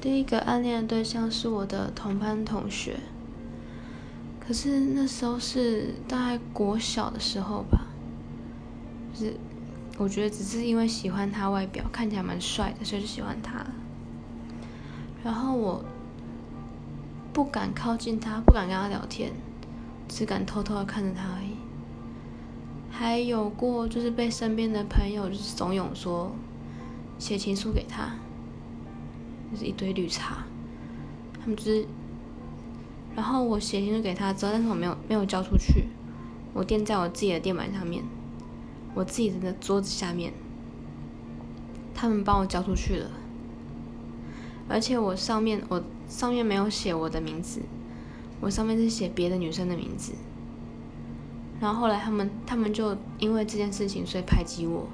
第一个暗恋的对象是我的同班同学，可是那时候是大概国小的时候吧，就是我觉得只是因为喜欢他外表看起来蛮帅的，所以就喜欢他了。然后我不敢靠近他，不敢跟他聊天，只敢偷偷的看着他而已。还有过就是被身边的朋友就是怂恿说写情书给他，就是一堆绿茶，他们就是，然后我写情书给他之后，但是我没有没有交出去，我垫在我自己的垫板上面，我自己的桌子下面，他们帮我交出去了，而且我上面我上面没有写我的名字，我上面是写别的女生的名字。然后后来他们他们就因为这件事情，所以排挤我。